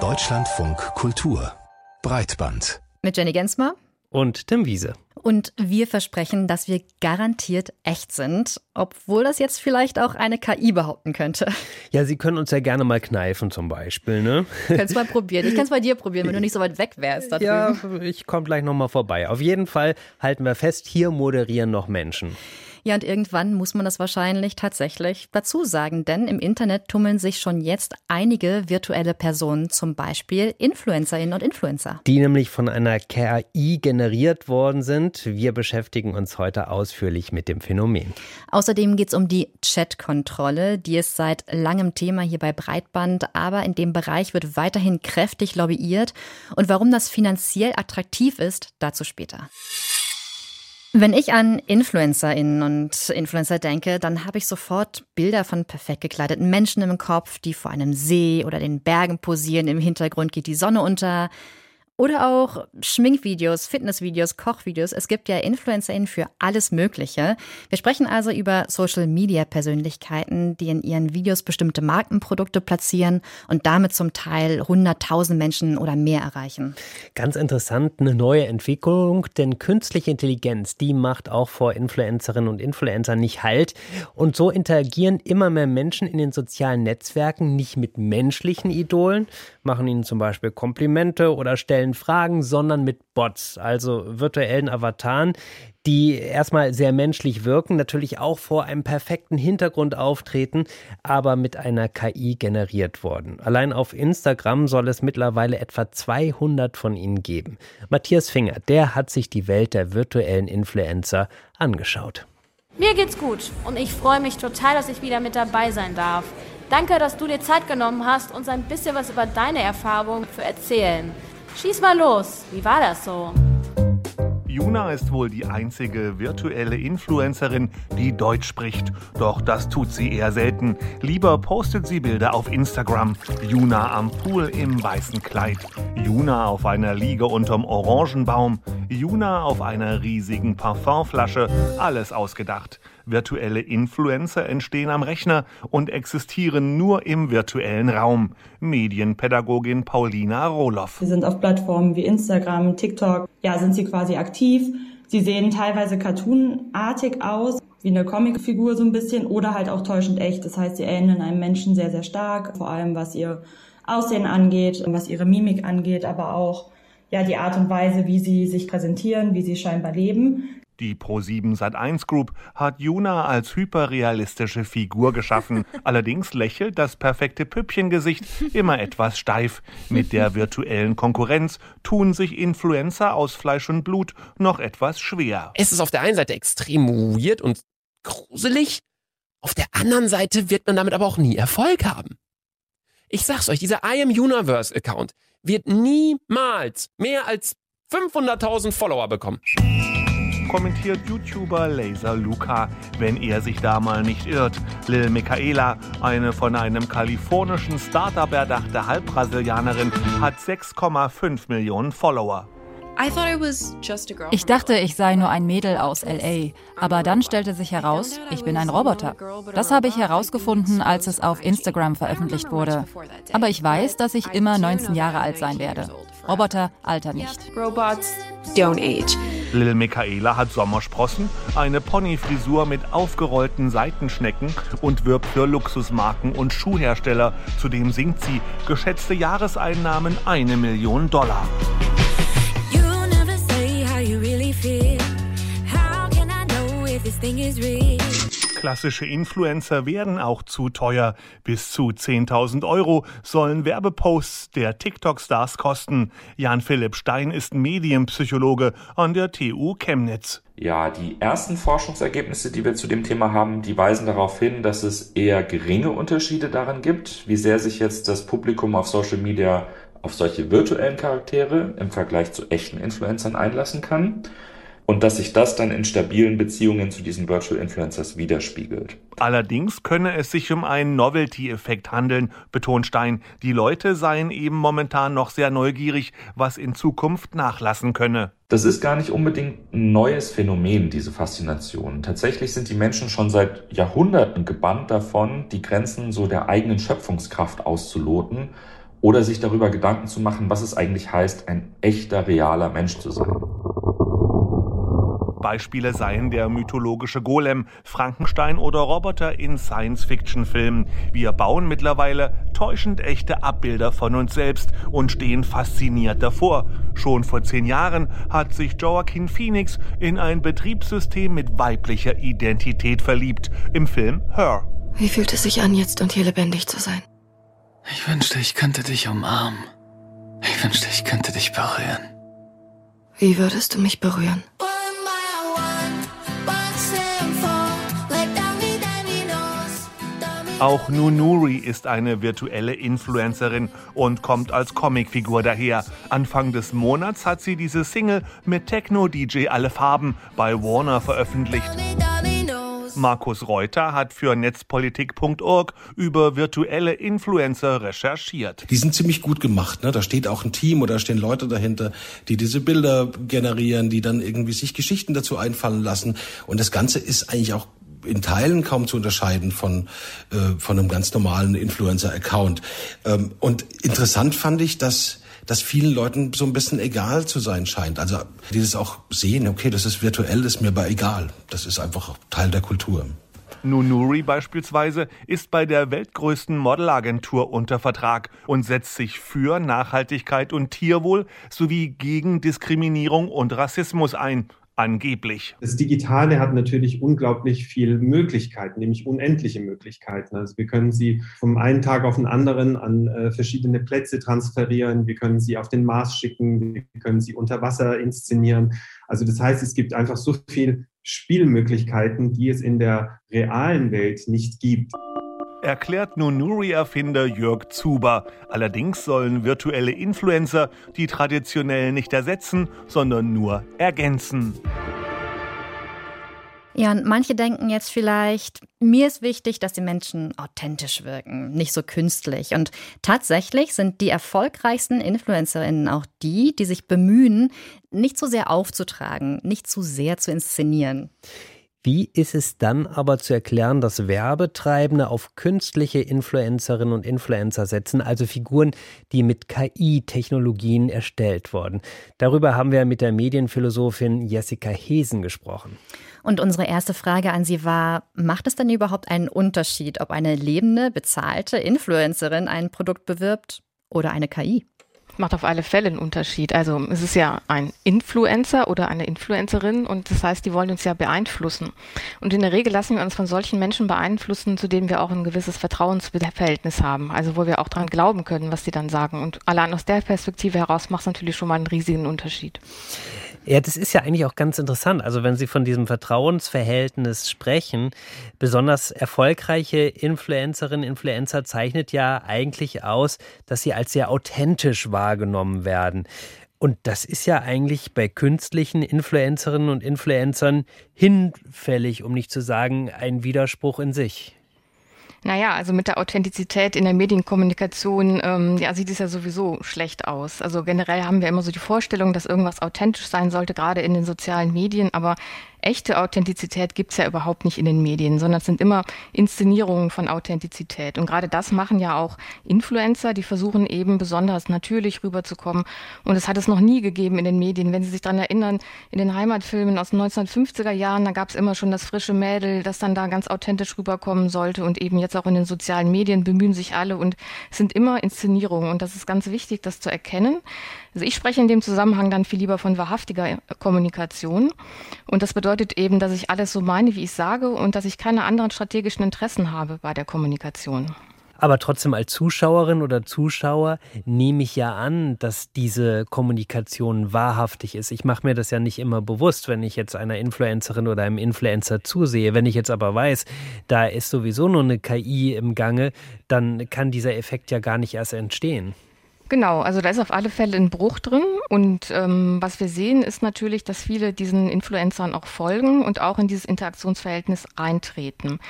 Deutschlandfunk Kultur Breitband mit Jenny Gensmer und Tim Wiese. Und wir versprechen, dass wir garantiert echt sind, obwohl das jetzt vielleicht auch eine KI behaupten könnte. Ja, Sie können uns ja gerne mal kneifen zum Beispiel, ne? Könntest mal probieren. Ich kann es bei dir probieren, wenn du nicht so weit weg wärst. Da ja, ich komme gleich nochmal vorbei. Auf jeden Fall halten wir fest, hier moderieren noch Menschen. Ja, und irgendwann muss man das wahrscheinlich tatsächlich dazu sagen, denn im Internet tummeln sich schon jetzt einige virtuelle Personen, zum Beispiel Influencerinnen und Influencer. Die nämlich von einer KI generiert worden sind. Wir beschäftigen uns heute ausführlich mit dem Phänomen. Außerdem geht es um die Chatkontrolle, die ist seit langem Thema hier bei Breitband, aber in dem Bereich wird weiterhin kräftig lobbyiert. Und warum das finanziell attraktiv ist, dazu später. Wenn ich an InfluencerInnen und Influencer denke, dann habe ich sofort Bilder von perfekt gekleideten Menschen im Kopf, die vor einem See oder den Bergen posieren. Im Hintergrund geht die Sonne unter. Oder auch Schminkvideos, Fitnessvideos, Kochvideos. Es gibt ja InfluencerInnen für alles Mögliche. Wir sprechen also über Social-Media-Persönlichkeiten, die in ihren Videos bestimmte Markenprodukte platzieren und damit zum Teil 100.000 Menschen oder mehr erreichen. Ganz interessant, eine neue Entwicklung, denn künstliche Intelligenz, die macht auch vor Influencerinnen und Influencern nicht Halt. Und so interagieren immer mehr Menschen in den sozialen Netzwerken nicht mit menschlichen Idolen, machen ihnen zum Beispiel Komplimente oder stellen Fragen, sondern mit Bots, also virtuellen Avataren, die erstmal sehr menschlich wirken, natürlich auch vor einem perfekten Hintergrund auftreten, aber mit einer KI generiert worden. Allein auf Instagram soll es mittlerweile etwa 200 von ihnen geben. Matthias Finger, der hat sich die Welt der virtuellen Influencer angeschaut. Mir geht's gut und ich freue mich total, dass ich wieder mit dabei sein darf. Danke, dass du dir Zeit genommen hast, uns ein bisschen was über deine Erfahrung zu erzählen. Schieß mal los, wie war das so? Juna ist wohl die einzige virtuelle Influencerin, die Deutsch spricht. Doch das tut sie eher selten. Lieber postet sie Bilder auf Instagram. Juna am Pool im weißen Kleid. Juna auf einer Liege unterm Orangenbaum. Juna auf einer riesigen Parfumflasche. Alles ausgedacht. Virtuelle Influencer entstehen am Rechner und existieren nur im virtuellen Raum. Medienpädagogin Paulina Rohloff. Sie sind auf Plattformen wie Instagram, TikTok. Ja, sind sie quasi aktiv. Sie sehen teilweise cartoonartig aus, wie eine Comicfigur so ein bisschen oder halt auch täuschend echt. Das heißt, sie ähneln einem Menschen sehr, sehr stark, vor allem was ihr Aussehen angeht, was ihre Mimik angeht, aber auch ja die Art und Weise, wie sie sich präsentieren, wie sie scheinbar leben. Die Pro7 Sat1 Group hat Juna als hyperrealistische Figur geschaffen. Allerdings lächelt das perfekte Püppchengesicht immer etwas steif. Mit der virtuellen Konkurrenz tun sich Influencer aus Fleisch und Blut noch etwas schwer. Es ist auf der einen Seite extrem weird und gruselig, auf der anderen Seite wird man damit aber auch nie Erfolg haben. Ich sag's euch, dieser I am Universe Account wird niemals mehr als 500.000 Follower bekommen kommentiert YouTuber Laser Luca, wenn er sich da mal nicht irrt. Lil Michaela, eine von einem kalifornischen Startup erdachte Halbbrasilianerin, hat 6,5 Millionen Follower. Ich dachte, ich sei nur ein Mädel aus LA, aber dann stellte sich heraus, ich bin ein Roboter. Das habe ich herausgefunden, als es auf Instagram veröffentlicht wurde. Aber ich weiß, dass ich immer 19 Jahre alt sein werde. Roboter altern nicht. Robots don't age. Lil Michaela hat Sommersprossen, eine Ponyfrisur mit aufgerollten Seitenschnecken und wirbt für Luxusmarken und Schuhhersteller. Zudem singt sie geschätzte Jahreseinnahmen eine Million Dollar. Klassische Influencer werden auch zu teuer. Bis zu 10.000 Euro sollen Werbeposts der TikTok-Stars kosten. Jan-Philipp Stein ist Medienpsychologe an der TU Chemnitz. Ja, die ersten Forschungsergebnisse, die wir zu dem Thema haben, die weisen darauf hin, dass es eher geringe Unterschiede darin gibt, wie sehr sich jetzt das Publikum auf Social Media auf solche virtuellen Charaktere im Vergleich zu echten Influencern einlassen kann. Und dass sich das dann in stabilen Beziehungen zu diesen Virtual Influencers widerspiegelt. Allerdings könne es sich um einen Novelty-Effekt handeln, betont Stein. Die Leute seien eben momentan noch sehr neugierig, was in Zukunft nachlassen könne. Das ist gar nicht unbedingt ein neues Phänomen, diese Faszination. Tatsächlich sind die Menschen schon seit Jahrhunderten gebannt davon, die Grenzen so der eigenen Schöpfungskraft auszuloten oder sich darüber Gedanken zu machen, was es eigentlich heißt, ein echter, realer Mensch zu sein. Beispiele seien der mythologische Golem, Frankenstein oder Roboter in Science-Fiction-Filmen. Wir bauen mittlerweile täuschend echte Abbilder von uns selbst und stehen fasziniert davor. Schon vor zehn Jahren hat sich Joaquin Phoenix in ein Betriebssystem mit weiblicher Identität verliebt, im Film Her. Wie fühlt es sich an, jetzt und hier lebendig zu sein? Ich wünschte, ich könnte dich umarmen. Ich wünschte, ich könnte dich berühren. Wie würdest du mich berühren? Auch Nunuri ist eine virtuelle Influencerin und kommt als Comicfigur daher. Anfang des Monats hat sie diese Single mit Techno-DJ Alle Farben bei Warner veröffentlicht. Markus Reuter hat für netzpolitik.org über virtuelle Influencer recherchiert. Die sind ziemlich gut gemacht. Ne? Da steht auch ein Team oder stehen Leute dahinter, die diese Bilder generieren, die dann irgendwie sich Geschichten dazu einfallen lassen. Und das Ganze ist eigentlich auch in Teilen kaum zu unterscheiden von, äh, von einem ganz normalen Influencer-Account. Ähm, und interessant fand ich, dass dass vielen Leuten so ein bisschen egal zu sein scheint. Also die das auch sehen, okay, das ist virtuell, ist mir aber egal. Das ist einfach Teil der Kultur. Nunuri beispielsweise ist bei der weltgrößten Modelagentur unter Vertrag und setzt sich für Nachhaltigkeit und Tierwohl sowie gegen Diskriminierung und Rassismus ein. Angeblich. Das Digitale hat natürlich unglaublich viele Möglichkeiten, nämlich unendliche Möglichkeiten. Also wir können sie vom einen Tag auf den anderen an äh, verschiedene Plätze transferieren, wir können sie auf den Mars schicken, wir können sie unter Wasser inszenieren. Also das heißt, es gibt einfach so viele Spielmöglichkeiten, die es in der realen Welt nicht gibt erklärt Nunuri-Erfinder Jörg Zuber. Allerdings sollen virtuelle Influencer die traditionell nicht ersetzen, sondern nur ergänzen. Ja, und manche denken jetzt vielleicht, mir ist wichtig, dass die Menschen authentisch wirken, nicht so künstlich. Und tatsächlich sind die erfolgreichsten Influencerinnen auch die, die sich bemühen, nicht so sehr aufzutragen, nicht zu sehr zu inszenieren. Wie ist es dann aber zu erklären, dass Werbetreibende auf künstliche Influencerinnen und Influencer setzen, also Figuren, die mit KI-Technologien erstellt wurden? Darüber haben wir mit der Medienphilosophin Jessica Hesen gesprochen. Und unsere erste Frage an Sie war, macht es denn überhaupt einen Unterschied, ob eine lebende, bezahlte Influencerin ein Produkt bewirbt oder eine KI? Macht auf alle Fälle einen Unterschied. Also es ist ja ein Influencer oder eine Influencerin und das heißt, die wollen uns ja beeinflussen. Und in der Regel lassen wir uns von solchen Menschen beeinflussen, zu denen wir auch ein gewisses Vertrauensverhältnis haben. Also wo wir auch daran glauben können, was sie dann sagen. Und allein aus der Perspektive heraus macht es natürlich schon mal einen riesigen Unterschied. Ja, das ist ja eigentlich auch ganz interessant. Also wenn Sie von diesem Vertrauensverhältnis sprechen, besonders erfolgreiche Influencerinnen, Influencer zeichnet ja eigentlich aus, dass sie als sehr authentisch wahrgenommen werden. Und das ist ja eigentlich bei künstlichen Influencerinnen und Influencern hinfällig, um nicht zu sagen, ein Widerspruch in sich. Naja, also mit der Authentizität in der Medienkommunikation, ähm, ja, sieht es ja sowieso schlecht aus. Also generell haben wir immer so die Vorstellung, dass irgendwas authentisch sein sollte, gerade in den sozialen Medien, aber echte Authentizität gibt's ja überhaupt nicht in den Medien, sondern es sind immer Inszenierungen von Authentizität. Und gerade das machen ja auch Influencer, die versuchen eben besonders natürlich rüberzukommen. Und es hat es noch nie gegeben in den Medien. Wenn Sie sich daran erinnern, in den Heimatfilmen aus den 1950er Jahren, da gab's immer schon das frische Mädel, das dann da ganz authentisch rüberkommen sollte. Und eben jetzt auch in den sozialen Medien bemühen sich alle und es sind immer Inszenierungen. Und das ist ganz wichtig, das zu erkennen. Also ich spreche in dem Zusammenhang dann viel lieber von wahrhaftiger Kommunikation. Und das bedeutet eben, dass ich alles so meine, wie ich sage und dass ich keine anderen strategischen Interessen habe bei der Kommunikation. Aber trotzdem als Zuschauerin oder Zuschauer nehme ich ja an, dass diese Kommunikation wahrhaftig ist. Ich mache mir das ja nicht immer bewusst, wenn ich jetzt einer Influencerin oder einem Influencer zusehe. Wenn ich jetzt aber weiß, da ist sowieso nur eine KI im Gange, dann kann dieser Effekt ja gar nicht erst entstehen. Genau, also da ist auf alle Fälle ein Bruch drin Und ähm, was wir sehen, ist natürlich, dass viele diesen Influencern auch folgen und auch in dieses Interaktionsverhältnis eintreten.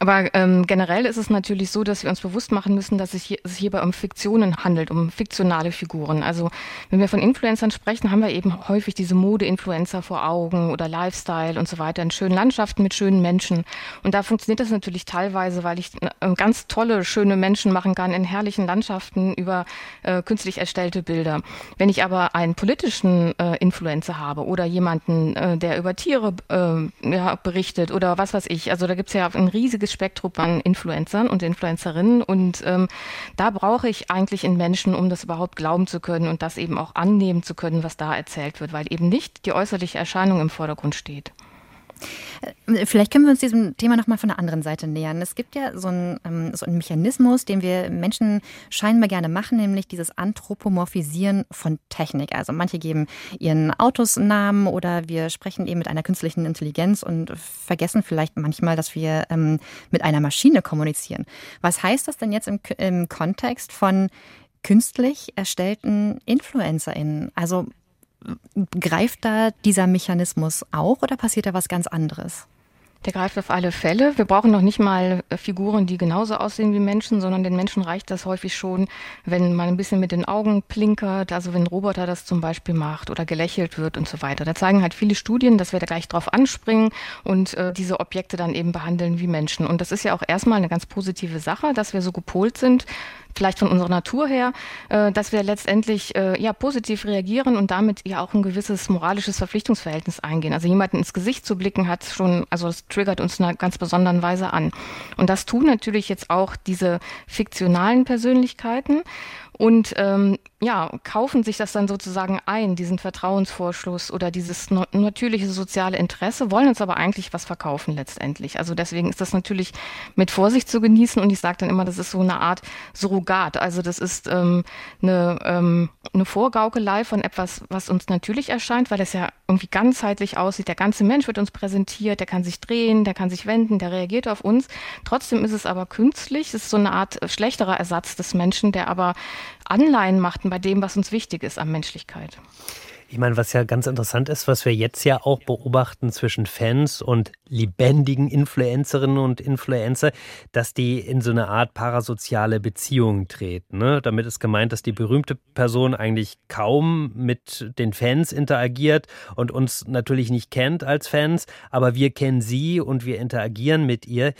Aber ähm, generell ist es natürlich so, dass wir uns bewusst machen müssen, dass es, hier, es hierbei um Fiktionen handelt, um fiktionale Figuren. Also wenn wir von Influencern sprechen, haben wir eben häufig diese Mode-Influencer vor Augen oder Lifestyle und so weiter in schönen Landschaften mit schönen Menschen. Und da funktioniert das natürlich teilweise, weil ich äh, ganz tolle, schöne Menschen machen kann in herrlichen Landschaften über äh, künstlich erstellte Bilder. Wenn ich aber einen politischen äh, Influencer habe oder jemanden, äh, der über Tiere äh, ja, berichtet oder was weiß ich, also da gibt es ja ein riesiges Spektrum an Influencern und Influencerinnen und ähm, da brauche ich eigentlich in Menschen, um das überhaupt glauben zu können und das eben auch annehmen zu können, was da erzählt wird, weil eben nicht die äußerliche Erscheinung im Vordergrund steht. Äh, vielleicht können wir uns diesem Thema nochmal von der anderen Seite nähern. Es gibt ja so einen, ähm, so einen Mechanismus, den wir Menschen scheinbar gerne machen, nämlich dieses Anthropomorphisieren von Technik. Also manche geben ihren Autos Namen oder wir sprechen eben mit einer künstlichen Intelligenz und vergessen vielleicht manchmal, dass wir ähm, mit einer Maschine kommunizieren. Was heißt das denn jetzt im, im Kontext von künstlich erstellten InfluencerInnen? Also Greift da dieser Mechanismus auch oder passiert da was ganz anderes? Der greift auf alle Fälle. Wir brauchen noch nicht mal Figuren, die genauso aussehen wie Menschen, sondern den Menschen reicht das häufig schon, wenn man ein bisschen mit den Augen plinkert, also wenn ein Roboter das zum Beispiel macht oder gelächelt wird und so weiter. Da zeigen halt viele Studien, dass wir da gleich drauf anspringen und äh, diese Objekte dann eben behandeln wie Menschen. Und das ist ja auch erstmal eine ganz positive Sache, dass wir so gepolt sind, vielleicht von unserer Natur her, äh, dass wir letztendlich äh, ja positiv reagieren und damit ja auch ein gewisses moralisches Verpflichtungsverhältnis eingehen. Also jemanden ins Gesicht zu blicken hat schon, also es triggert uns in einer ganz besonderen Weise an. Und das tun natürlich jetzt auch diese fiktionalen Persönlichkeiten und ähm, ja, kaufen sich das dann sozusagen ein, diesen Vertrauensvorschluss oder dieses natürliche soziale Interesse, wollen uns aber eigentlich was verkaufen letztendlich. Also deswegen ist das natürlich mit Vorsicht zu genießen und ich sage dann immer, das ist so eine Art Surrogat. Also das ist ähm, eine, ähm, eine Vorgaukelei von etwas, was uns natürlich erscheint, weil es ja irgendwie ganzheitlich aussieht. Der ganze Mensch wird uns präsentiert, der kann sich drehen, der kann sich wenden, der reagiert auf uns. Trotzdem ist es aber künstlich, es ist so eine Art schlechterer Ersatz des Menschen, der aber Anleihen machten bei dem, was uns wichtig ist an Menschlichkeit. Ich meine, was ja ganz interessant ist, was wir jetzt ja auch beobachten zwischen Fans und lebendigen Influencerinnen und Influencer, dass die in so eine Art parasoziale Beziehung treten. Ne? Damit ist gemeint, dass die berühmte Person eigentlich kaum mit den Fans interagiert und uns natürlich nicht kennt als Fans, aber wir kennen sie und wir interagieren mit ihr.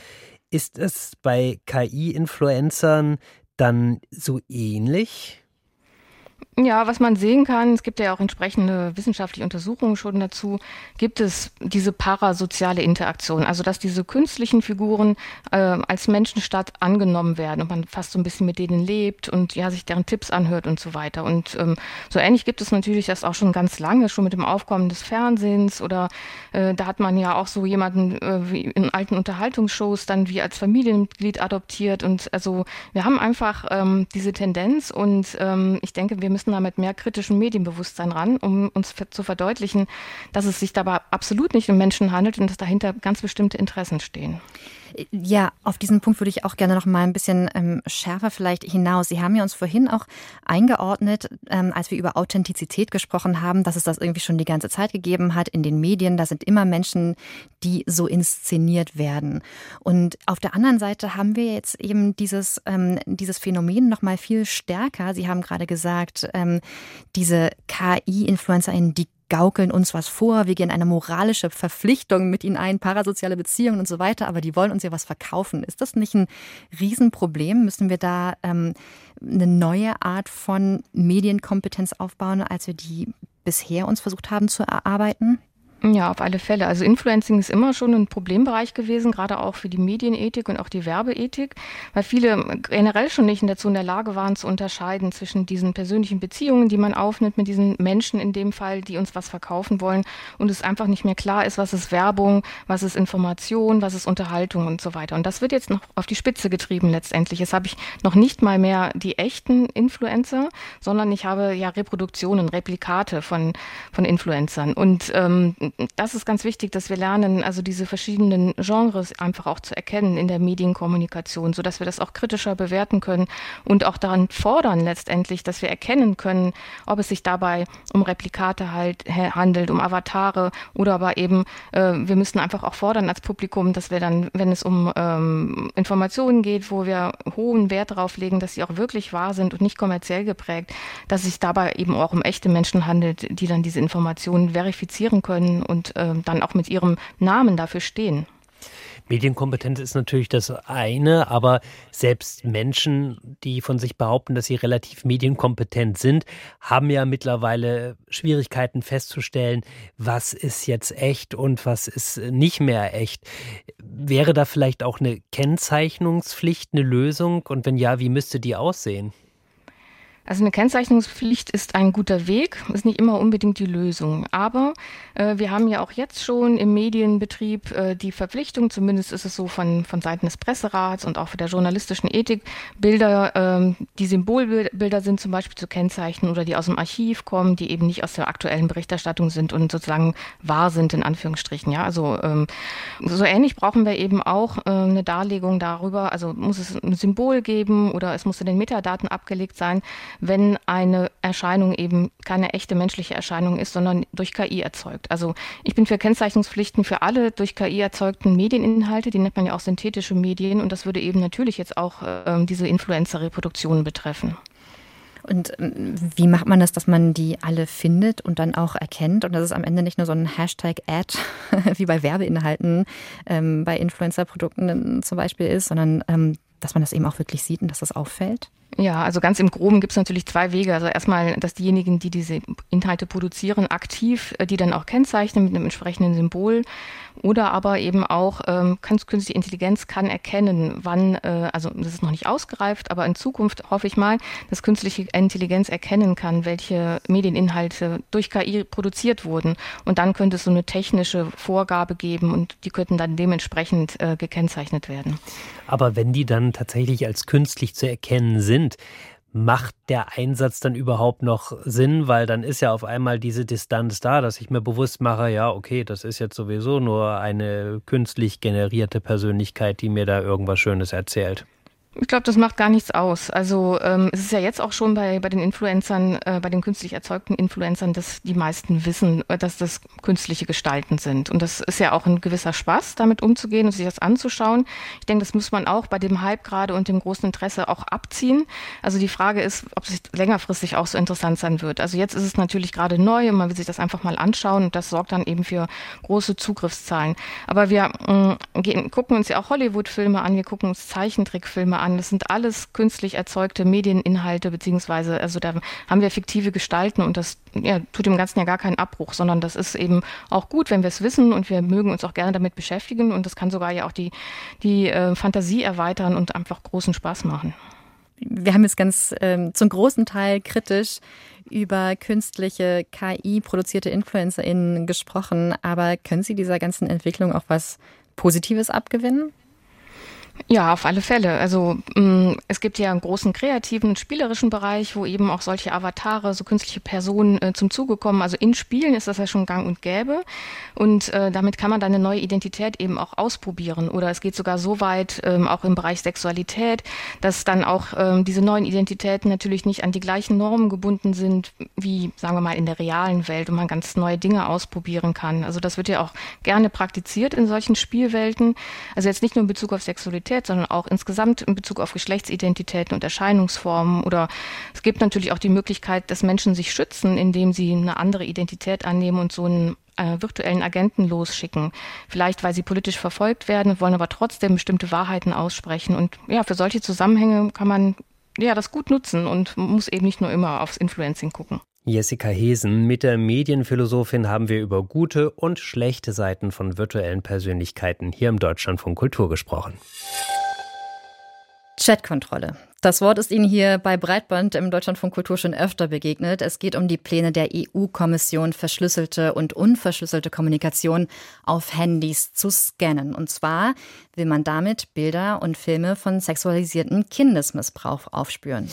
Ist es bei KI-Influencern dann so ähnlich? Ja, was man sehen kann, es gibt ja auch entsprechende wissenschaftliche Untersuchungen schon dazu, gibt es diese parasoziale Interaktion, also dass diese künstlichen Figuren äh, als Menschenstadt angenommen werden und man fast so ein bisschen mit denen lebt und ja sich deren Tipps anhört und so weiter. Und ähm, so ähnlich gibt es natürlich das auch schon ganz lange, schon mit dem Aufkommen des Fernsehens oder äh, da hat man ja auch so jemanden äh, wie in alten Unterhaltungsshows dann wie als Familienmitglied adoptiert und also wir haben einfach ähm, diese Tendenz und ähm, ich denke, wir müssen müssen da mit mehr kritischem Medienbewusstsein ran, um uns zu verdeutlichen, dass es sich dabei absolut nicht um Menschen handelt und dass dahinter ganz bestimmte Interessen stehen. Ja, auf diesen Punkt würde ich auch gerne noch mal ein bisschen ähm, schärfer vielleicht hinaus. Sie haben ja uns vorhin auch eingeordnet, ähm, als wir über Authentizität gesprochen haben, dass es das irgendwie schon die ganze Zeit gegeben hat in den Medien. Da sind immer Menschen, die so inszeniert werden. Und auf der anderen Seite haben wir jetzt eben dieses, ähm, dieses Phänomen noch mal viel stärker. Sie haben gerade gesagt, ähm, diese KI-InfluencerInnen, die gaukeln uns was vor, wir gehen eine moralische Verpflichtung mit ihnen ein, parasoziale Beziehungen und so weiter, aber die wollen uns ja was verkaufen. Ist das nicht ein Riesenproblem? Müssen wir da ähm, eine neue Art von Medienkompetenz aufbauen, als wir die bisher uns versucht haben zu erarbeiten? Ja, auf alle Fälle. Also Influencing ist immer schon ein Problembereich gewesen, gerade auch für die Medienethik und auch die Werbeethik, weil viele generell schon nicht dazu in der Lage waren zu unterscheiden zwischen diesen persönlichen Beziehungen, die man aufnimmt mit diesen Menschen in dem Fall, die uns was verkaufen wollen und es einfach nicht mehr klar ist, was ist Werbung, was ist Information, was ist Unterhaltung und so weiter. Und das wird jetzt noch auf die Spitze getrieben letztendlich. Jetzt habe ich noch nicht mal mehr die echten Influencer, sondern ich habe ja Reproduktionen, Replikate von, von Influencern. Und ähm, das ist ganz wichtig, dass wir lernen, also diese verschiedenen Genres einfach auch zu erkennen in der Medienkommunikation, so dass wir das auch kritischer bewerten können und auch daran fordern letztendlich, dass wir erkennen können, ob es sich dabei um Replikate halt handelt, um Avatare oder aber eben äh, wir müssen einfach auch fordern als Publikum, dass wir dann, wenn es um ähm, Informationen geht, wo wir hohen Wert darauf legen, dass sie auch wirklich wahr sind und nicht kommerziell geprägt, dass es sich dabei eben auch um echte Menschen handelt, die dann diese Informationen verifizieren können und äh, dann auch mit ihrem Namen dafür stehen. Medienkompetenz ist natürlich das eine, aber selbst Menschen, die von sich behaupten, dass sie relativ medienkompetent sind, haben ja mittlerweile Schwierigkeiten festzustellen, was ist jetzt echt und was ist nicht mehr echt. Wäre da vielleicht auch eine Kennzeichnungspflicht eine Lösung? Und wenn ja, wie müsste die aussehen? Also eine Kennzeichnungspflicht ist ein guter Weg, ist nicht immer unbedingt die Lösung. Aber äh, wir haben ja auch jetzt schon im Medienbetrieb äh, die Verpflichtung, zumindest ist es so von, von Seiten des Presserats und auch der journalistischen Ethik, Bilder, äh, die Symbolbilder sind zum Beispiel zu kennzeichnen oder die aus dem Archiv kommen, die eben nicht aus der aktuellen Berichterstattung sind und sozusagen wahr sind, in Anführungsstrichen. Ja, also ähm, so ähnlich brauchen wir eben auch äh, eine Darlegung darüber, also muss es ein Symbol geben oder es muss in den Metadaten abgelegt sein, wenn eine Erscheinung eben keine echte menschliche Erscheinung ist, sondern durch KI erzeugt. Also ich bin für Kennzeichnungspflichten für alle durch KI erzeugten Medieninhalte, die nennt man ja auch synthetische Medien und das würde eben natürlich jetzt auch äh, diese Influencer-Reproduktionen betreffen. Und ähm, wie macht man das, dass man die alle findet und dann auch erkennt und dass es am Ende nicht nur so ein Hashtag-Ad wie bei Werbeinhalten ähm, bei Influencer-Produkten zum Beispiel ist, sondern ähm, dass man das eben auch wirklich sieht und dass das auffällt? Ja, also ganz im Groben gibt es natürlich zwei Wege. Also erstmal, dass diejenigen, die diese Inhalte produzieren, aktiv äh, die dann auch kennzeichnen mit einem entsprechenden Symbol. Oder aber eben auch, ähm, künstliche Intelligenz kann erkennen, wann, äh, also das ist noch nicht ausgereift, aber in Zukunft hoffe ich mal, dass künstliche Intelligenz erkennen kann, welche Medieninhalte durch KI produziert wurden. Und dann könnte es so eine technische Vorgabe geben und die könnten dann dementsprechend äh, gekennzeichnet werden. Aber wenn die dann tatsächlich als künstlich zu erkennen sind, sind, macht der Einsatz dann überhaupt noch Sinn? Weil dann ist ja auf einmal diese Distanz da, dass ich mir bewusst mache, ja, okay, das ist jetzt sowieso nur eine künstlich generierte Persönlichkeit, die mir da irgendwas Schönes erzählt. Ich glaube, das macht gar nichts aus. Also ähm, es ist ja jetzt auch schon bei, bei den Influencern, äh, bei den künstlich erzeugten Influencern, dass die meisten wissen, äh, dass das künstliche Gestalten sind. Und das ist ja auch ein gewisser Spaß, damit umzugehen und sich das anzuschauen. Ich denke, das muss man auch bei dem Hype gerade und dem großen Interesse auch abziehen. Also die Frage ist, ob es längerfristig auch so interessant sein wird. Also jetzt ist es natürlich gerade neu und man will sich das einfach mal anschauen und das sorgt dann eben für große Zugriffszahlen. Aber wir äh, gehen, gucken uns ja auch Hollywood-Filme an, wir gucken uns Zeichentrickfilme an an. Das sind alles künstlich erzeugte Medieninhalte, beziehungsweise, also da haben wir fiktive Gestalten und das ja, tut dem Ganzen ja gar keinen Abbruch, sondern das ist eben auch gut, wenn wir es wissen und wir mögen uns auch gerne damit beschäftigen und das kann sogar ja auch die, die äh, Fantasie erweitern und einfach großen Spaß machen. Wir haben jetzt ganz ähm, zum großen Teil kritisch über künstliche KI-produzierte InfluencerInnen gesprochen, aber können Sie dieser ganzen Entwicklung auch was Positives abgewinnen? Ja, auf alle Fälle. Also mm, es gibt ja einen großen kreativen und spielerischen Bereich, wo eben auch solche Avatare, so künstliche Personen äh, zum Zuge kommen. Also in Spielen ist das ja schon gang und gäbe. Und äh, damit kann man dann eine neue Identität eben auch ausprobieren. Oder es geht sogar so weit, ähm, auch im Bereich Sexualität, dass dann auch ähm, diese neuen Identitäten natürlich nicht an die gleichen Normen gebunden sind, wie, sagen wir mal, in der realen Welt und man ganz neue Dinge ausprobieren kann. Also das wird ja auch gerne praktiziert in solchen Spielwelten. Also jetzt nicht nur in Bezug auf Sexualität, Sexualität, sondern auch insgesamt in Bezug auf Geschlechtsidentitäten und Erscheinungsformen. Oder es gibt natürlich auch die Möglichkeit, dass Menschen sich schützen, indem sie eine andere Identität annehmen und so einen äh, virtuellen Agenten losschicken. Vielleicht, weil sie politisch verfolgt werden, wollen aber trotzdem bestimmte Wahrheiten aussprechen. Und ja, für solche Zusammenhänge kann man ja das gut nutzen und muss eben nicht nur immer aufs Influencing gucken. Jessica Hesen, mit der Medienphilosophin haben wir über gute und schlechte Seiten von virtuellen Persönlichkeiten hier im Deutschlandfunk Kultur gesprochen. Chatkontrolle. Das Wort ist Ihnen hier bei Breitband im Deutschlandfunk Kultur schon öfter begegnet. Es geht um die Pläne der EU-Kommission, verschlüsselte und unverschlüsselte Kommunikation auf Handys zu scannen. Und zwar will man damit Bilder und Filme von sexualisierten Kindesmissbrauch aufspüren.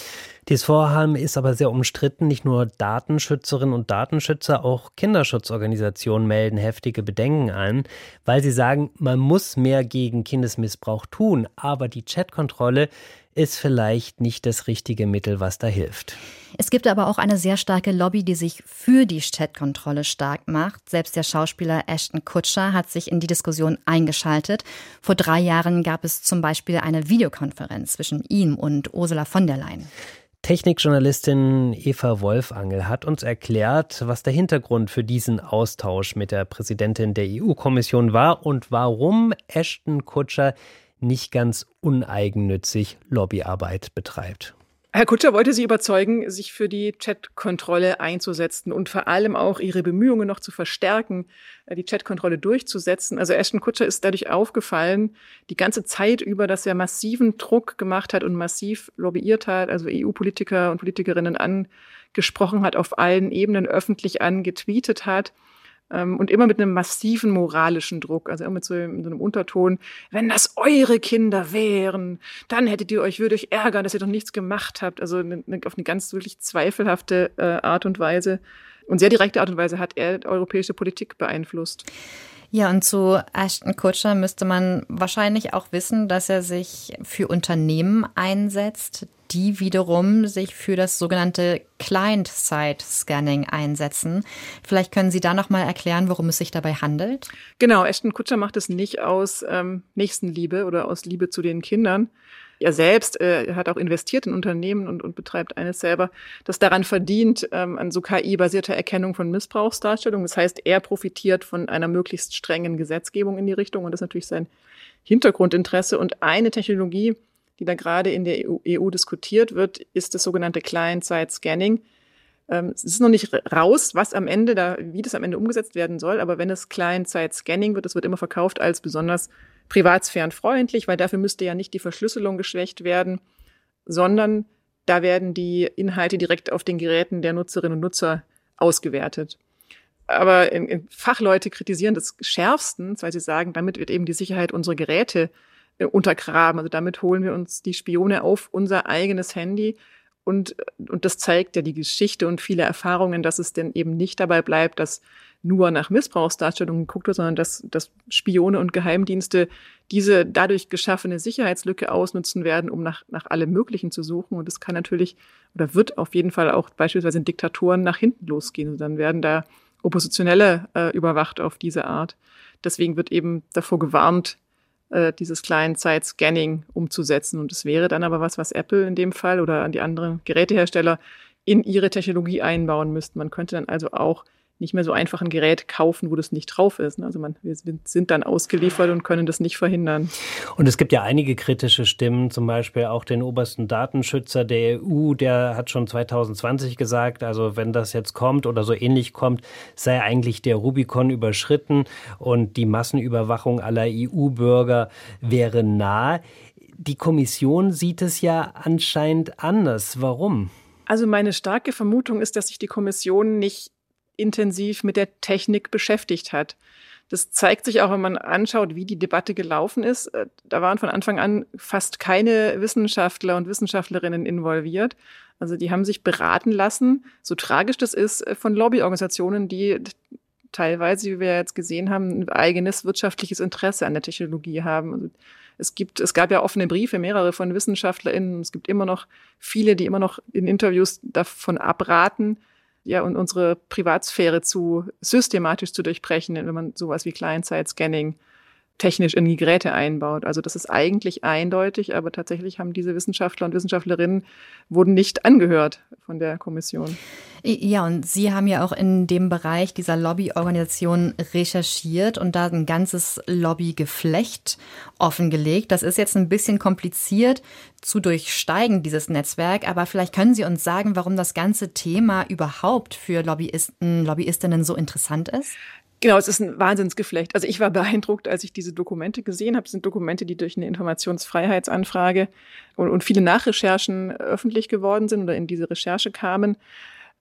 Dieses Vorhaben ist aber sehr umstritten. Nicht nur Datenschützerinnen und Datenschützer, auch Kinderschutzorganisationen melden heftige Bedenken an, weil sie sagen, man muss mehr gegen Kindesmissbrauch tun. Aber die Chatkontrolle ist vielleicht nicht das richtige Mittel, was da hilft. Es gibt aber auch eine sehr starke Lobby, die sich für die Chatkontrolle stark macht. Selbst der Schauspieler Ashton Kutscher hat sich in die Diskussion eingeschaltet. Vor drei Jahren gab es zum Beispiel eine Videokonferenz zwischen ihm und Ursula von der Leyen. Technikjournalistin Eva Wolfangel hat uns erklärt, was der Hintergrund für diesen Austausch mit der Präsidentin der EU-Kommission war und warum Ashton Kutscher nicht ganz uneigennützig Lobbyarbeit betreibt. Herr Kutscher wollte Sie überzeugen, sich für die Chatkontrolle einzusetzen und vor allem auch Ihre Bemühungen noch zu verstärken, äh, die Chatkontrolle durchzusetzen. Also Ashton Kutscher ist dadurch aufgefallen, die ganze Zeit über, dass er massiven Druck gemacht hat und massiv lobbyiert hat, also EU-Politiker und Politikerinnen angesprochen hat, auf allen Ebenen öffentlich angetweetet hat und immer mit einem massiven moralischen Druck, also immer mit so, einem Unterton, wenn das eure Kinder wären, dann hättet ihr euch, würde euch ärgern, dass ihr doch nichts gemacht habt. Also eine, auf eine ganz wirklich zweifelhafte äh, Art und Weise und sehr direkte Art und Weise hat er europäische Politik beeinflusst. Ja, und zu Ashton Kutscher müsste man wahrscheinlich auch wissen, dass er sich für Unternehmen einsetzt, die wiederum sich für das sogenannte Client-Side-Scanning einsetzen. Vielleicht können Sie da noch mal erklären, worum es sich dabei handelt? Genau, Ashton Kutscher macht es nicht aus ähm, Nächstenliebe oder aus Liebe zu den Kindern, er selbst äh, hat auch investiert in Unternehmen und, und betreibt eines selber, das daran verdient, ähm, an so KI-basierter Erkennung von Missbrauchsdarstellungen. Das heißt, er profitiert von einer möglichst strengen Gesetzgebung in die Richtung und das ist natürlich sein Hintergrundinteresse. Und eine Technologie, die da gerade in der EU, EU diskutiert wird, ist das sogenannte Client-Side-Scanning. Ähm, es ist noch nicht raus, was am Ende da, wie das am Ende umgesetzt werden soll, aber wenn es Client-Side-Scanning wird, das wird immer verkauft als besonders privatsphärenfreundlich, weil dafür müsste ja nicht die Verschlüsselung geschwächt werden, sondern da werden die Inhalte direkt auf den Geräten der Nutzerinnen und Nutzer ausgewertet. Aber in, in Fachleute kritisieren das schärfstens, weil sie sagen, damit wird eben die Sicherheit unserer Geräte äh, untergraben. Also damit holen wir uns die Spione auf unser eigenes Handy. Und, und das zeigt ja die Geschichte und viele Erfahrungen, dass es denn eben nicht dabei bleibt, dass nur nach Missbrauchsdarstellungen geguckt wird, sondern dass, dass Spione und Geheimdienste diese dadurch geschaffene Sicherheitslücke ausnutzen werden, um nach, nach allem Möglichen zu suchen. Und das kann natürlich oder wird auf jeden Fall auch beispielsweise in Diktaturen nach hinten losgehen. Und dann werden da Oppositionelle äh, überwacht auf diese Art. Deswegen wird eben davor gewarnt, äh, dieses Client-Side-Scanning umzusetzen. Und es wäre dann aber was, was Apple in dem Fall oder an die anderen Gerätehersteller in ihre Technologie einbauen müssten. Man könnte dann also auch nicht mehr so einfach ein Gerät kaufen, wo das nicht drauf ist. Also man, wir sind dann ausgeliefert und können das nicht verhindern. Und es gibt ja einige kritische Stimmen, zum Beispiel auch den obersten Datenschützer der EU, der hat schon 2020 gesagt, also wenn das jetzt kommt oder so ähnlich kommt, sei eigentlich der Rubikon überschritten und die Massenüberwachung aller EU-Bürger wäre nah. Die Kommission sieht es ja anscheinend anders. Warum? Also meine starke Vermutung ist, dass sich die Kommission nicht intensiv mit der Technik beschäftigt hat. Das zeigt sich auch, wenn man anschaut, wie die Debatte gelaufen ist. Äh, da waren von Anfang an fast keine Wissenschaftler und Wissenschaftlerinnen involviert. Also die haben sich beraten lassen, so tragisch das ist, äh, von Lobbyorganisationen, die teilweise, wie wir jetzt gesehen haben, ein eigenes wirtschaftliches Interesse an der Technologie haben. Also es gibt, es gab ja offene Briefe, mehrere von WissenschaftlerInnen. Es gibt immer noch viele, die immer noch in Interviews davon abraten, ja, und unsere Privatsphäre zu systematisch zu durchbrechen, wenn man sowas wie Client-Side-Scanning technisch in die Geräte einbaut. Also das ist eigentlich eindeutig, aber tatsächlich haben diese Wissenschaftler und Wissenschaftlerinnen wurden nicht angehört von der Kommission. Ja, und Sie haben ja auch in dem Bereich dieser Lobbyorganisation recherchiert und da ein ganzes Lobbygeflecht offengelegt. Das ist jetzt ein bisschen kompliziert zu durchsteigen, dieses Netzwerk, aber vielleicht können Sie uns sagen, warum das ganze Thema überhaupt für Lobbyisten, Lobbyistinnen so interessant ist? Genau, es ist ein Wahnsinnsgeflecht. Also ich war beeindruckt, als ich diese Dokumente gesehen habe. Das sind Dokumente, die durch eine Informationsfreiheitsanfrage und, und viele Nachrecherchen öffentlich geworden sind oder in diese Recherche kamen.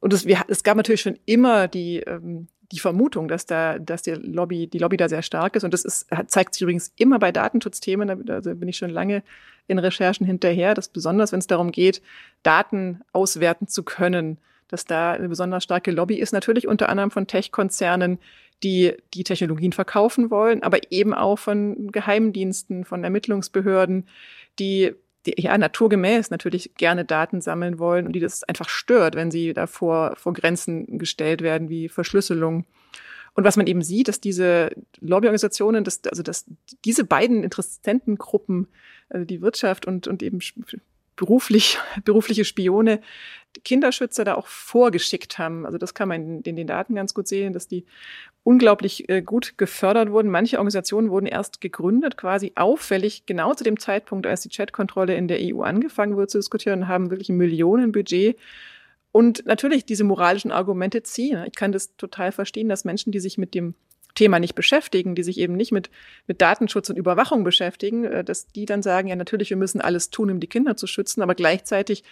Und es, wir, es gab natürlich schon immer die, ähm, die Vermutung, dass da, dass die Lobby, die Lobby da sehr stark ist. Und das ist, zeigt sich übrigens immer bei Datenschutzthemen. Da bin ich schon lange in Recherchen hinterher, dass besonders, wenn es darum geht, Daten auswerten zu können, dass da eine besonders starke Lobby ist. Natürlich unter anderem von Tech-Konzernen, die die Technologien verkaufen wollen, aber eben auch von Geheimdiensten, von Ermittlungsbehörden, die, die ja naturgemäß natürlich gerne Daten sammeln wollen und die das einfach stört, wenn sie davor vor Grenzen gestellt werden wie Verschlüsselung. Und was man eben sieht, dass diese Lobbyorganisationen, dass, also dass diese beiden Interessentengruppen, also die Wirtschaft und, und eben beruflich, berufliche Spione, Kinderschützer da auch vorgeschickt haben. Also das kann man in, in den Daten ganz gut sehen, dass die unglaublich äh, gut gefördert wurden. Manche Organisationen wurden erst gegründet, quasi auffällig, genau zu dem Zeitpunkt, als die Chatkontrolle in der EU angefangen wurde zu diskutieren, haben wirklich ein Millionenbudget. Und natürlich diese moralischen Argumente ziehen. Ich kann das total verstehen, dass Menschen, die sich mit dem Thema nicht beschäftigen, die sich eben nicht mit, mit Datenschutz und Überwachung beschäftigen, äh, dass die dann sagen, ja natürlich, wir müssen alles tun, um die Kinder zu schützen, aber gleichzeitig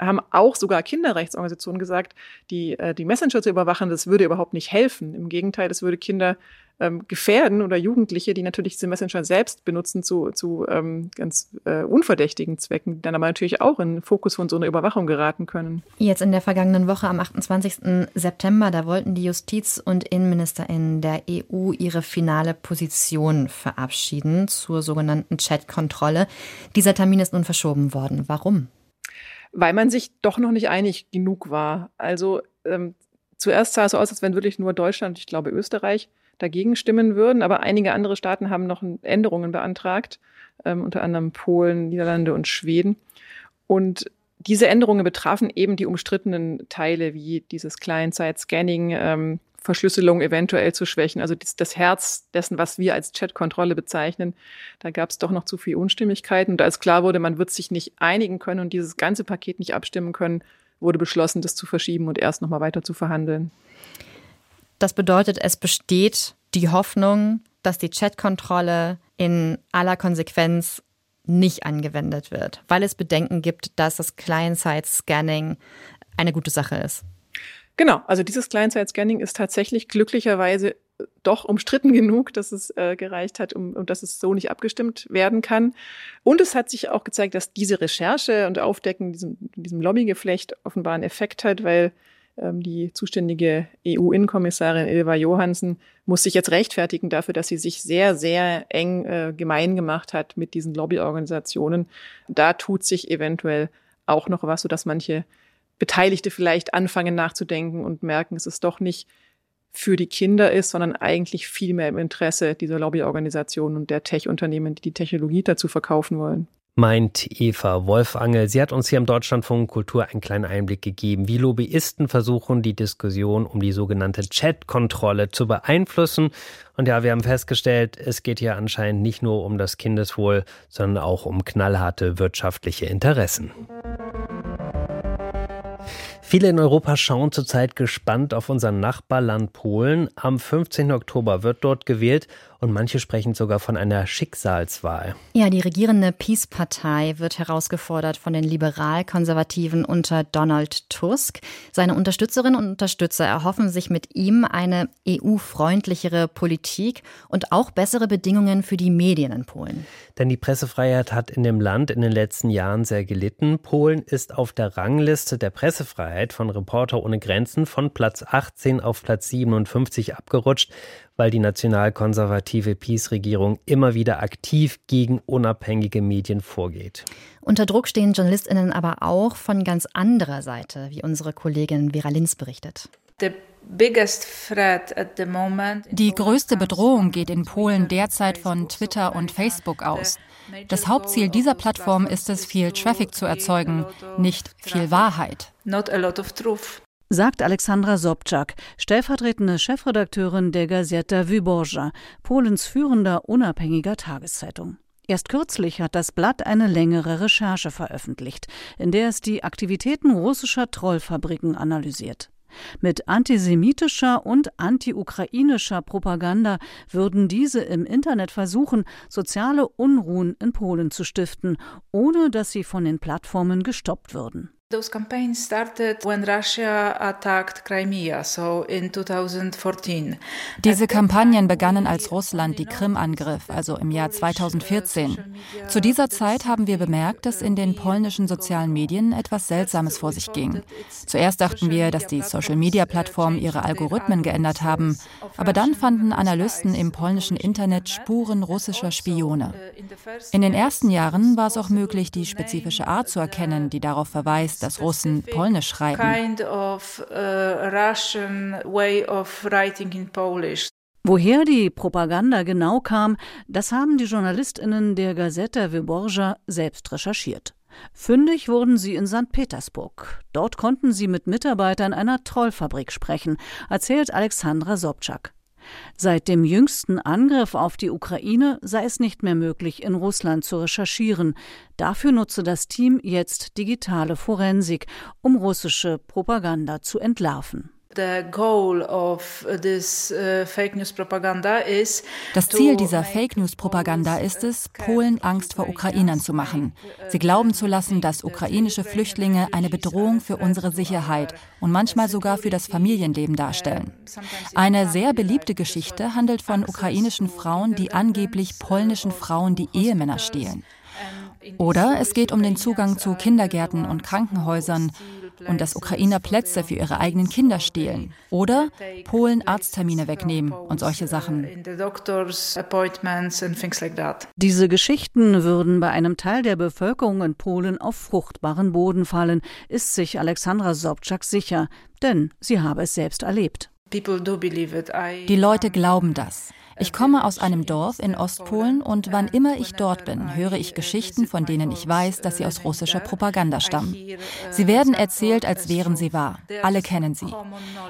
haben auch sogar Kinderrechtsorganisationen gesagt, die, äh, die Messenger zu überwachen, das würde überhaupt nicht helfen. Im Gegenteil, das würde Kinder ähm, gefährden oder Jugendliche, die natürlich diese Messenger selbst benutzen zu, zu ähm, ganz äh, unverdächtigen Zwecken, die dann aber natürlich auch in den Fokus von so einer Überwachung geraten können. Jetzt in der vergangenen Woche am 28. September, da wollten die Justiz- und Innenministerinnen der EU ihre finale Position verabschieden zur sogenannten Chat-Kontrolle. Dieser Termin ist nun verschoben worden. Warum? Weil man sich doch noch nicht einig genug war. Also ähm, zuerst sah es so aus, als wenn wirklich nur Deutschland, ich glaube Österreich, dagegen stimmen würden, aber einige andere Staaten haben noch Änderungen beantragt, ähm, unter anderem Polen, Niederlande und Schweden. Und diese Änderungen betrafen eben die umstrittenen Teile wie dieses Client-Side-Scanning, ähm, Verschlüsselung eventuell zu schwächen. Also das, das Herz dessen, was wir als Chat-Kontrolle bezeichnen, da gab es doch noch zu viel Unstimmigkeiten. Und als klar wurde, man wird sich nicht einigen können und dieses ganze Paket nicht abstimmen können, wurde beschlossen, das zu verschieben und erst nochmal weiter zu verhandeln. Das bedeutet, es besteht die Hoffnung, dass die Chat-Kontrolle in aller Konsequenz nicht angewendet wird, weil es Bedenken gibt, dass das Client-Side-Scanning eine gute Sache ist. Genau, also dieses Client-Side-Scanning ist tatsächlich glücklicherweise äh, doch umstritten genug, dass es äh, gereicht hat, um, um dass es so nicht abgestimmt werden kann. Und es hat sich auch gezeigt, dass diese Recherche und Aufdecken diesem, diesem Lobbygeflecht offenbar einen Effekt hat, weil ähm, die zuständige EU-Innenkommissarin Ilva Johansen muss sich jetzt rechtfertigen dafür, dass sie sich sehr, sehr eng äh, gemein gemacht hat mit diesen Lobbyorganisationen. Da tut sich eventuell auch noch was, sodass manche Beteiligte vielleicht anfangen nachzudenken und merken, es ist doch nicht für die Kinder ist, sondern eigentlich viel mehr im Interesse dieser Lobbyorganisationen und der Tech-Unternehmen, die die Technologie dazu verkaufen wollen. Meint Eva Wolfangel. Sie hat uns hier im Deutschlandfunk Kultur einen kleinen Einblick gegeben, wie Lobbyisten versuchen, die Diskussion um die sogenannte Chat-Kontrolle zu beeinflussen. Und ja, wir haben festgestellt, es geht hier anscheinend nicht nur um das Kindeswohl, sondern auch um knallharte wirtschaftliche Interessen. Viele in Europa schauen zurzeit gespannt auf unser Nachbarland Polen. Am 15. Oktober wird dort gewählt und manche sprechen sogar von einer Schicksalswahl. Ja, die regierende Peace-Partei wird herausgefordert von den Liberal-Konservativen unter Donald Tusk. Seine Unterstützerinnen und Unterstützer erhoffen sich mit ihm eine EU-freundlichere Politik und auch bessere Bedingungen für die Medien in Polen. Denn die Pressefreiheit hat in dem Land in den letzten Jahren sehr gelitten. Polen ist auf der Rangliste der Pressefreiheit von Reporter ohne Grenzen von Platz 18 auf Platz 57 abgerutscht weil die nationalkonservative PiS-Regierung immer wieder aktiv gegen unabhängige Medien vorgeht. Unter Druck stehen JournalistInnen aber auch von ganz anderer Seite, wie unsere Kollegin Vera Linz berichtet. Die größte Bedrohung geht in Polen derzeit von Twitter und Facebook aus. Das Hauptziel dieser Plattform ist es, viel Traffic zu erzeugen, nicht viel Wahrheit sagt Alexandra Sobczak, stellvertretende Chefredakteurin der Gazeta Wyborcza, Polens führender unabhängiger Tageszeitung. Erst kürzlich hat das Blatt eine längere Recherche veröffentlicht, in der es die Aktivitäten russischer Trollfabriken analysiert. Mit antisemitischer und anti-ukrainischer Propaganda würden diese im Internet versuchen, soziale Unruhen in Polen zu stiften, ohne dass sie von den Plattformen gestoppt würden. Those campaigns started when Russia attacked Crimea, so in 2014. Diese Kampagnen begannen, als Russland die Krim angriff, also im Jahr 2014. Zu dieser Zeit haben wir bemerkt, dass in den polnischen sozialen Medien etwas Seltsames vor sich ging. Zuerst dachten wir, dass die Social-Media-Plattformen ihre Algorithmen geändert haben, aber dann fanden Analysten im polnischen Internet Spuren russischer Spione. In den ersten Jahren war es auch möglich, die spezifische Art zu erkennen, die darauf verweist, dass Russen Polnisch schreiben. Woher die Propaganda genau kam, das haben die JournalistInnen der Gazeta Wyborcza selbst recherchiert. Fündig wurden sie in St. Petersburg. Dort konnten sie mit Mitarbeitern einer Trollfabrik sprechen, erzählt Alexandra Sobczak. Seit dem jüngsten Angriff auf die Ukraine sei es nicht mehr möglich, in Russland zu recherchieren. Dafür nutze das Team jetzt digitale Forensik, um russische Propaganda zu entlarven. Uh, das Ziel dieser Fake News Propaganda ist es, Polen Angst vor Ukrainern zu machen. Sie glauben zu lassen, dass ukrainische Flüchtlinge eine Bedrohung für unsere Sicherheit und manchmal sogar für das Familienleben darstellen. Eine sehr beliebte Geschichte handelt von ukrainischen Frauen, die angeblich polnischen Frauen die Ehemänner stehlen. Oder es geht um den Zugang zu Kindergärten und Krankenhäusern und dass Ukrainer Plätze für ihre eigenen Kinder stehlen oder Polen Arzttermine wegnehmen und solche Sachen. Diese Geschichten würden bei einem Teil der Bevölkerung in Polen auf fruchtbaren Boden fallen, ist sich Alexandra Sobczak sicher, denn sie habe es selbst erlebt. Die Leute glauben das. Ich komme aus einem Dorf in Ostpolen und wann immer ich dort bin, höre ich Geschichten, von denen ich weiß, dass sie aus russischer Propaganda stammen. Sie werden erzählt, als wären sie wahr. Alle kennen sie.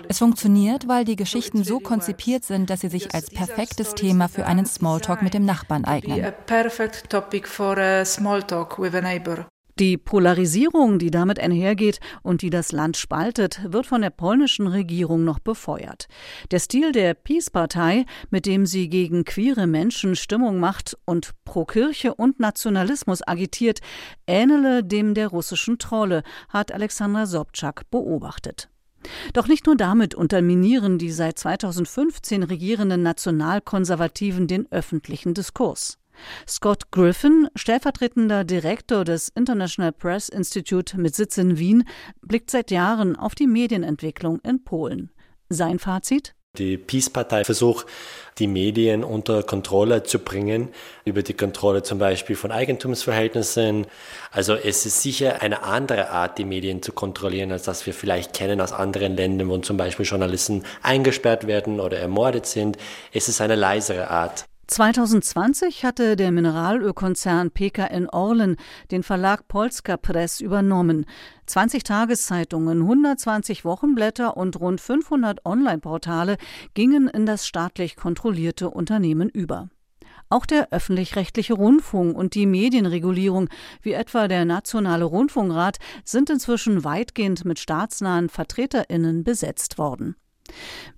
Es funktioniert, weil die Geschichten so konzipiert sind, dass sie sich als perfektes Thema für einen Smalltalk mit dem Nachbarn eignen. Die Polarisierung, die damit einhergeht und die das Land spaltet, wird von der polnischen Regierung noch befeuert. Der Stil der Peace-Partei, mit dem sie gegen queere Menschen Stimmung macht und pro Kirche und Nationalismus agitiert, ähnele dem der russischen Trolle, hat Alexandra Sobczak beobachtet. Doch nicht nur damit unterminieren die seit 2015 regierenden Nationalkonservativen den öffentlichen Diskurs. Scott Griffin, stellvertretender Direktor des International Press Institute mit Sitz in Wien, blickt seit Jahren auf die Medienentwicklung in Polen. Sein Fazit? Die Peace-Partei versucht, die Medien unter Kontrolle zu bringen, über die Kontrolle zum Beispiel von Eigentumsverhältnissen. Also es ist sicher eine andere Art, die Medien zu kontrollieren, als das wir vielleicht kennen aus anderen Ländern, wo zum Beispiel Journalisten eingesperrt werden oder ermordet sind. Es ist eine leisere Art. 2020 hatte der Mineralölkonzern PKN Orlen den Verlag Polska Press übernommen. 20 Tageszeitungen, 120 Wochenblätter und rund 500 Online-Portale gingen in das staatlich kontrollierte Unternehmen über. Auch der öffentlich-rechtliche Rundfunk und die Medienregulierung, wie etwa der Nationale Rundfunkrat, sind inzwischen weitgehend mit staatsnahen Vertreterinnen besetzt worden.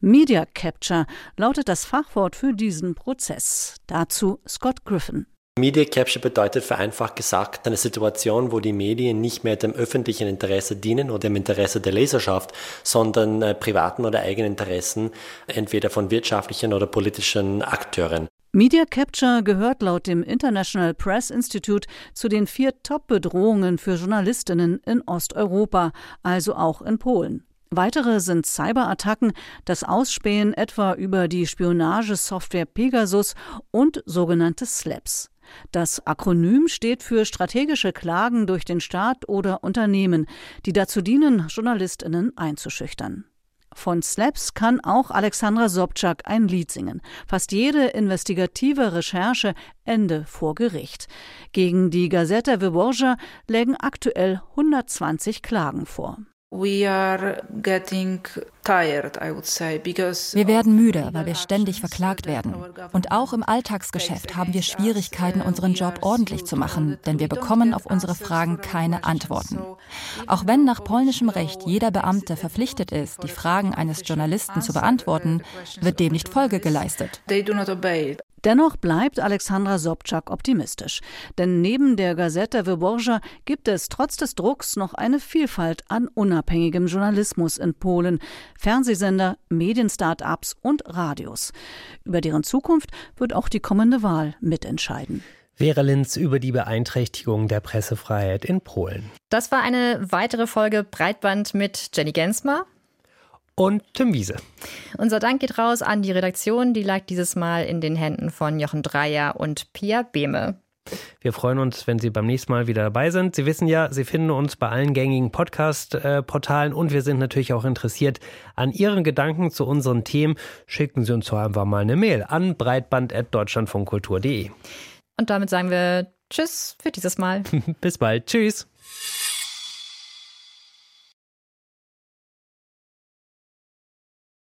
Media Capture lautet das Fachwort für diesen Prozess. Dazu Scott Griffin. Media Capture bedeutet vereinfacht gesagt eine Situation, wo die Medien nicht mehr dem öffentlichen Interesse dienen oder dem Interesse der Leserschaft, sondern äh, privaten oder eigenen Interessen, entweder von wirtschaftlichen oder politischen Akteuren. Media Capture gehört laut dem International Press Institute zu den vier Top-Bedrohungen für Journalistinnen in Osteuropa, also auch in Polen. Weitere sind Cyberattacken, das Ausspähen etwa über die Spionagesoftware Pegasus und sogenannte SLAPS. Das Akronym steht für strategische Klagen durch den Staat oder Unternehmen, die dazu dienen, Journalistinnen einzuschüchtern. Von Slaps kann auch Alexandra Sobczak ein Lied singen. Fast jede investigative Recherche Ende vor Gericht. Gegen die Gazeta Wyborcza lägen aktuell 120 Klagen vor. Wir werden müde, weil wir ständig verklagt werden. Und auch im Alltagsgeschäft haben wir Schwierigkeiten, unseren Job ordentlich zu machen, denn wir bekommen auf unsere Fragen keine Antworten. Auch wenn nach polnischem Recht jeder Beamte verpflichtet ist, die Fragen eines Journalisten zu beantworten, wird dem nicht Folge geleistet. Dennoch bleibt Alexandra Sobczak optimistisch. Denn neben der Gazeta Wyborcza gibt es trotz des Drucks noch eine Vielfalt an unabhängigem Journalismus in Polen. Fernsehsender, Medienstartups und Radios. Über deren Zukunft wird auch die kommende Wahl mitentscheiden. Vera Linz über die Beeinträchtigung der Pressefreiheit in Polen. Das war eine weitere Folge Breitband mit Jenny Gensmer und Tim Wiese. Unser Dank geht raus an die Redaktion, die lag dieses Mal in den Händen von Jochen Dreier und Pia Behme. Wir freuen uns, wenn Sie beim nächsten Mal wieder dabei sind. Sie wissen ja, Sie finden uns bei allen gängigen Podcast-Portalen und wir sind natürlich auch interessiert an Ihren Gedanken zu unseren Themen. Schicken Sie uns doch einfach mal eine Mail an breitband.deutschlandfunkkultur.de. Und damit sagen wir Tschüss für dieses Mal. Bis bald. Tschüss.